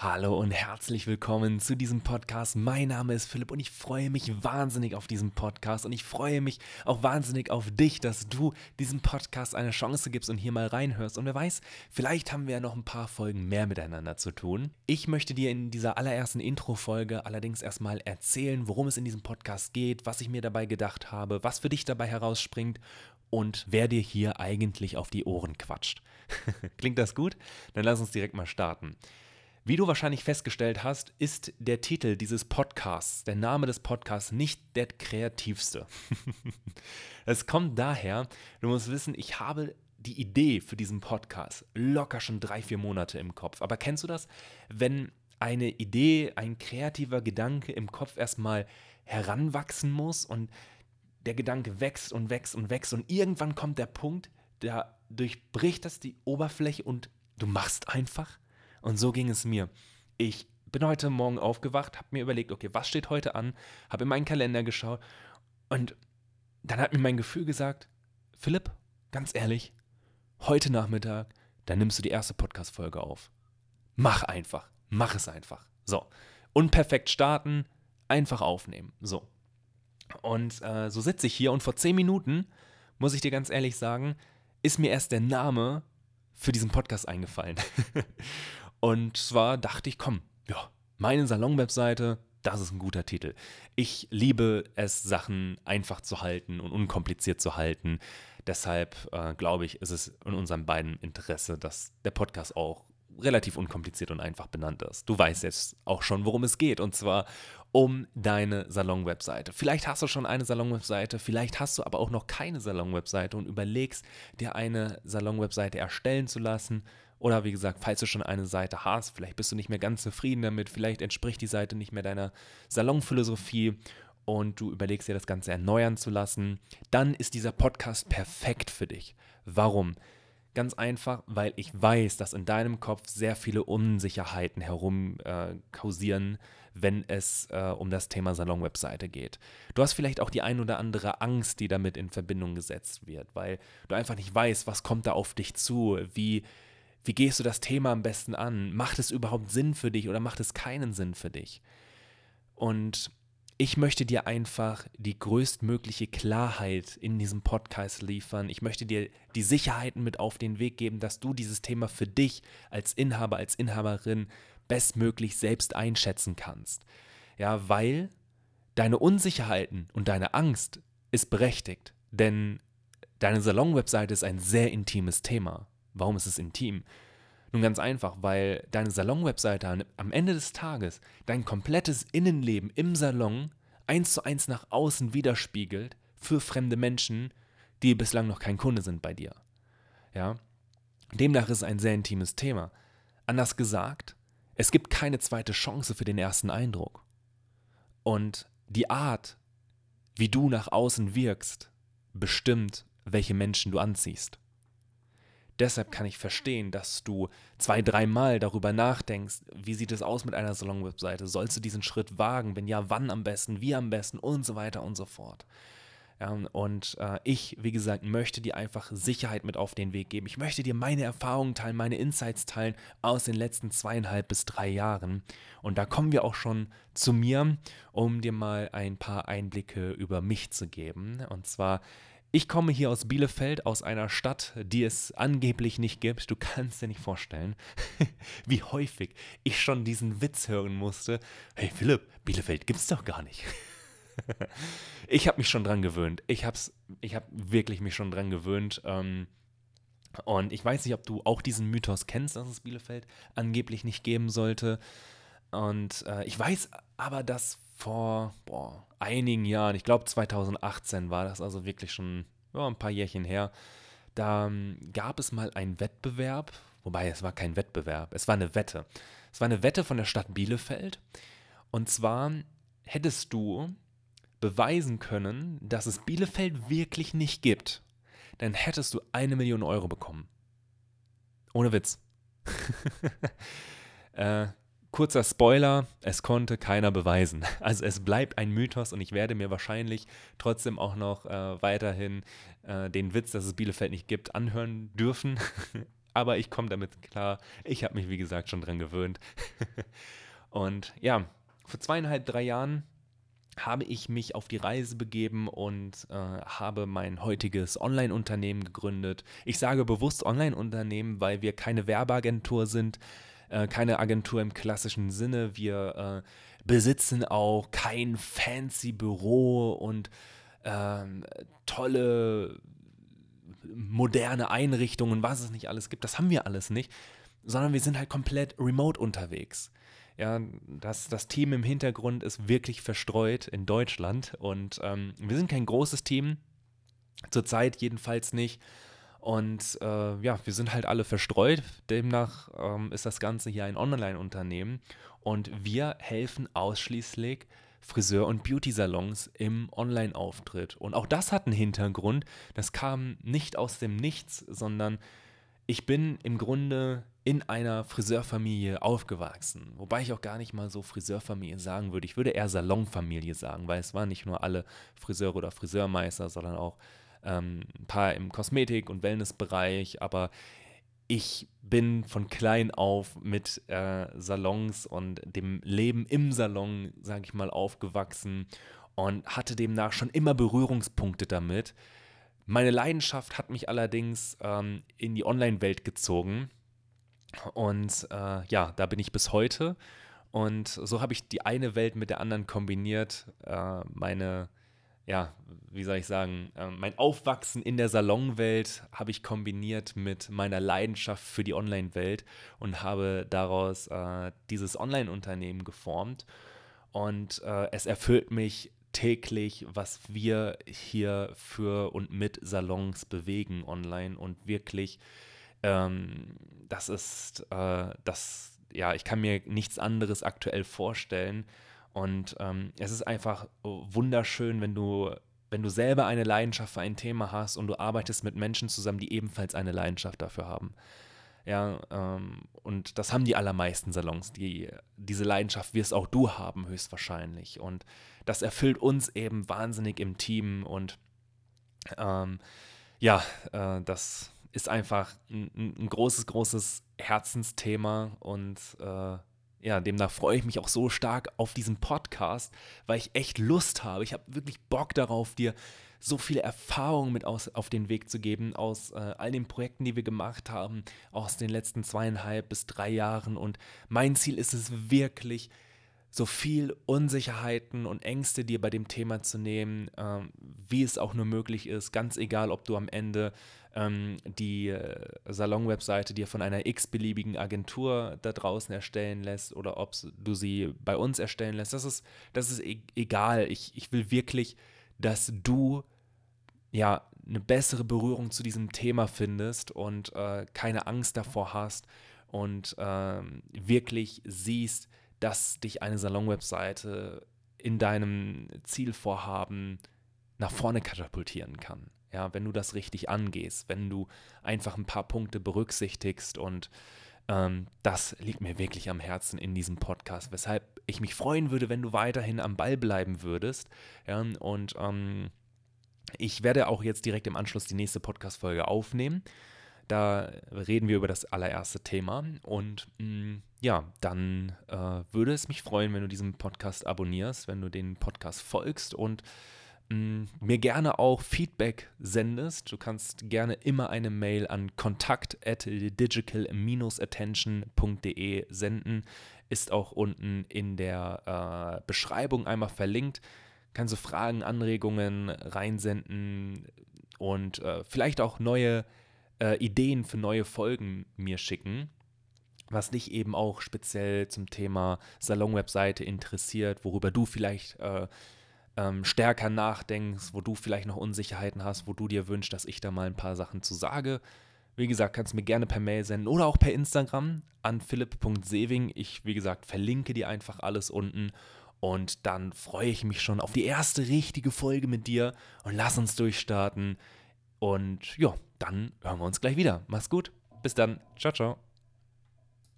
Hallo und herzlich willkommen zu diesem Podcast. Mein Name ist Philipp und ich freue mich wahnsinnig auf diesen Podcast und ich freue mich auch wahnsinnig auf dich, dass du diesem Podcast eine Chance gibst und hier mal reinhörst. Und wer weiß, vielleicht haben wir ja noch ein paar Folgen mehr miteinander zu tun. Ich möchte dir in dieser allerersten Intro-Folge allerdings erstmal erzählen, worum es in diesem Podcast geht, was ich mir dabei gedacht habe, was für dich dabei herausspringt und wer dir hier eigentlich auf die Ohren quatscht. Klingt das gut? Dann lass uns direkt mal starten. Wie du wahrscheinlich festgestellt hast, ist der Titel dieses Podcasts, der Name des Podcasts, nicht der kreativste. Es kommt daher, du musst wissen, ich habe die Idee für diesen Podcast locker schon drei, vier Monate im Kopf. Aber kennst du das, wenn eine Idee, ein kreativer Gedanke im Kopf erstmal heranwachsen muss und der Gedanke wächst und wächst und wächst und irgendwann kommt der Punkt, da durchbricht das die Oberfläche und du machst einfach? Und so ging es mir. Ich bin heute Morgen aufgewacht, habe mir überlegt, okay, was steht heute an, habe in meinen Kalender geschaut und dann hat mir mein Gefühl gesagt, Philipp, ganz ehrlich, heute Nachmittag, dann nimmst du die erste Podcast-Folge auf. Mach einfach, mach es einfach. So, unperfekt starten, einfach aufnehmen. So. Und äh, so sitze ich hier und vor zehn Minuten, muss ich dir ganz ehrlich sagen, ist mir erst der Name für diesen Podcast eingefallen. Und zwar dachte ich, komm, ja, meine Salon-Webseite, das ist ein guter Titel. Ich liebe es, Sachen einfach zu halten und unkompliziert zu halten. Deshalb äh, glaube ich, ist es in unserem beiden Interesse, dass der Podcast auch relativ unkompliziert und einfach benannt ist. Du weißt jetzt auch schon, worum es geht, und zwar um deine Salon-Webseite. Vielleicht hast du schon eine Salon-Webseite, vielleicht hast du aber auch noch keine Salon-Webseite und überlegst, dir eine Salon-Webseite erstellen zu lassen oder wie gesagt, falls du schon eine Seite hast, vielleicht bist du nicht mehr ganz zufrieden damit, vielleicht entspricht die Seite nicht mehr deiner Salonphilosophie und du überlegst dir das Ganze erneuern zu lassen, dann ist dieser Podcast perfekt für dich. Warum? Ganz einfach, weil ich weiß, dass in deinem Kopf sehr viele Unsicherheiten herumkursieren, äh, wenn es äh, um das Thema Salon-Webseite geht. Du hast vielleicht auch die ein oder andere Angst, die damit in Verbindung gesetzt wird, weil du einfach nicht weißt, was kommt da auf dich zu, wie wie gehst du das Thema am besten an? Macht es überhaupt Sinn für dich oder macht es keinen Sinn für dich? Und ich möchte dir einfach die größtmögliche Klarheit in diesem Podcast liefern. Ich möchte dir die Sicherheiten mit auf den Weg geben, dass du dieses Thema für dich als Inhaber, als Inhaberin bestmöglich selbst einschätzen kannst. Ja, weil deine Unsicherheiten und deine Angst ist berechtigt, denn deine Salon-Webseite ist ein sehr intimes Thema. Warum ist es intim? Nun ganz einfach, weil deine Salon-Webseite am Ende des Tages dein komplettes Innenleben im Salon eins zu eins nach außen widerspiegelt für fremde Menschen, die bislang noch kein Kunde sind bei dir. Ja? Demnach ist es ein sehr intimes Thema. Anders gesagt, es gibt keine zweite Chance für den ersten Eindruck. Und die Art, wie du nach außen wirkst, bestimmt, welche Menschen du anziehst. Deshalb kann ich verstehen, dass du zwei, dreimal darüber nachdenkst, wie sieht es aus mit einer Salon-Webseite? Sollst du diesen Schritt wagen? Wenn ja, wann am besten, wie am besten und so weiter und so fort. Und äh, ich, wie gesagt, möchte dir einfach Sicherheit mit auf den Weg geben. Ich möchte dir meine Erfahrungen teilen, meine Insights teilen aus den letzten zweieinhalb bis drei Jahren. Und da kommen wir auch schon zu mir, um dir mal ein paar Einblicke über mich zu geben. Und zwar ich komme hier aus Bielefeld, aus einer Stadt, die es angeblich nicht gibt. Du kannst dir nicht vorstellen, wie häufig ich schon diesen Witz hören musste. Hey Philipp, Bielefeld gibt's doch gar nicht. ich habe mich schon dran gewöhnt. Ich habe ich hab wirklich mich schon dran gewöhnt. Ähm, und ich weiß nicht, ob du auch diesen Mythos kennst, dass es Bielefeld angeblich nicht geben sollte. Und äh, ich weiß aber, dass vor boah, einigen Jahren, ich glaube 2018 war das also wirklich schon ja, ein paar Jährchen her, da ähm, gab es mal einen Wettbewerb, wobei es war kein Wettbewerb, es war eine Wette. Es war eine Wette von der Stadt Bielefeld. Und zwar hättest du beweisen können, dass es Bielefeld wirklich nicht gibt, dann hättest du eine Million Euro bekommen. Ohne Witz. äh, Kurzer Spoiler, es konnte keiner beweisen. Also es bleibt ein Mythos und ich werde mir wahrscheinlich trotzdem auch noch äh, weiterhin äh, den Witz, dass es Bielefeld nicht gibt, anhören dürfen. aber ich komme damit klar. Ich habe mich, wie gesagt, schon dran gewöhnt. und ja, vor zweieinhalb, drei Jahren habe ich mich auf die Reise begeben und äh, habe mein heutiges Online-Unternehmen gegründet. Ich sage bewusst Online-Unternehmen, weil wir keine Werbeagentur sind, äh, keine Agentur im klassischen Sinne. Wir äh, besitzen auch kein fancy Büro und ähm, tolle moderne Einrichtungen, was es nicht alles gibt. Das haben wir alles nicht, sondern wir sind halt komplett remote unterwegs. Ja, das, das Team im Hintergrund ist wirklich verstreut in Deutschland und ähm, wir sind kein großes Team, zurzeit jedenfalls nicht. Und äh, ja, wir sind halt alle verstreut. Demnach ähm, ist das Ganze hier ein Online-Unternehmen und wir helfen ausschließlich Friseur- und Beauty-Salons im Online-Auftritt. Und auch das hat einen Hintergrund. Das kam nicht aus dem Nichts, sondern ich bin im Grunde in einer Friseurfamilie aufgewachsen. Wobei ich auch gar nicht mal so Friseurfamilie sagen würde. Ich würde eher Salonfamilie sagen, weil es waren nicht nur alle Friseure oder Friseurmeister, sondern auch ähm, ein paar im Kosmetik- und Wellnessbereich. Aber ich bin von klein auf mit äh, Salons und dem Leben im Salon, sage ich mal, aufgewachsen und hatte demnach schon immer Berührungspunkte damit. Meine Leidenschaft hat mich allerdings ähm, in die Online-Welt gezogen. Und äh, ja, da bin ich bis heute. Und so habe ich die eine Welt mit der anderen kombiniert. Äh, meine, ja, wie soll ich sagen, äh, mein Aufwachsen in der Salonwelt habe ich kombiniert mit meiner Leidenschaft für die Online-Welt und habe daraus äh, dieses Online-Unternehmen geformt. Und äh, es erfüllt mich täglich, was wir hier für und mit Salons bewegen online und wirklich, ähm, das ist, äh, das, ja, ich kann mir nichts anderes aktuell vorstellen. Und ähm, es ist einfach wunderschön, wenn du, wenn du selber eine Leidenschaft für ein Thema hast und du arbeitest mit Menschen zusammen, die ebenfalls eine Leidenschaft dafür haben. Ja, ähm, und das haben die allermeisten Salons. Die, diese Leidenschaft wirst auch du haben, höchstwahrscheinlich. Und das erfüllt uns eben wahnsinnig im Team. Und ähm, ja, äh, das ist einfach ein, ein, großes, großes Herzensthema. Und äh, ja, demnach freue ich mich auch so stark auf diesen Podcast, weil ich echt Lust habe. Ich habe wirklich Bock darauf, dir so viele Erfahrungen mit aus, auf den Weg zu geben aus äh, all den Projekten, die wir gemacht haben, aus den letzten zweieinhalb bis drei Jahren. Und mein Ziel ist es wirklich, so viel Unsicherheiten und Ängste dir bei dem Thema zu nehmen, ähm, wie es auch nur möglich ist. Ganz egal, ob du am Ende ähm, die äh, Salon-Webseite dir von einer x-beliebigen Agentur da draußen erstellen lässt oder ob du sie bei uns erstellen lässt. Das ist, das ist e egal. Ich, ich will wirklich dass du ja eine bessere Berührung zu diesem Thema findest und äh, keine Angst davor hast und äh, wirklich siehst, dass dich eine Salon-Webseite in deinem Zielvorhaben nach vorne katapultieren kann. Ja, wenn du das richtig angehst, wenn du einfach ein paar Punkte berücksichtigst und ähm, das liegt mir wirklich am Herzen in diesem Podcast, weshalb ich mich freuen würde, wenn du weiterhin am Ball bleiben würdest. Ja, und ähm, ich werde auch jetzt direkt im Anschluss die nächste Podcast-Folge aufnehmen. Da reden wir über das allererste Thema. Und mh, mm, ja, dann äh, würde es mich freuen, wenn du diesen Podcast abonnierst, wenn du den Podcast folgst und mir gerne auch Feedback sendest. Du kannst gerne immer eine Mail an kontakt at digital-attention.de senden. Ist auch unten in der äh, Beschreibung einmal verlinkt. Kannst du Fragen, Anregungen reinsenden und äh, vielleicht auch neue äh, Ideen für neue Folgen mir schicken was dich eben auch speziell zum Thema Salon-Webseite interessiert, worüber du vielleicht äh, ähm, stärker nachdenkst, wo du vielleicht noch Unsicherheiten hast, wo du dir wünschst, dass ich da mal ein paar Sachen zu sage. Wie gesagt, kannst du mir gerne per Mail senden oder auch per Instagram an philipp.sewing. Ich, wie gesagt, verlinke dir einfach alles unten. Und dann freue ich mich schon auf die erste richtige Folge mit dir und lass uns durchstarten. Und ja, dann hören wir uns gleich wieder. Mach's gut. Bis dann. Ciao, ciao.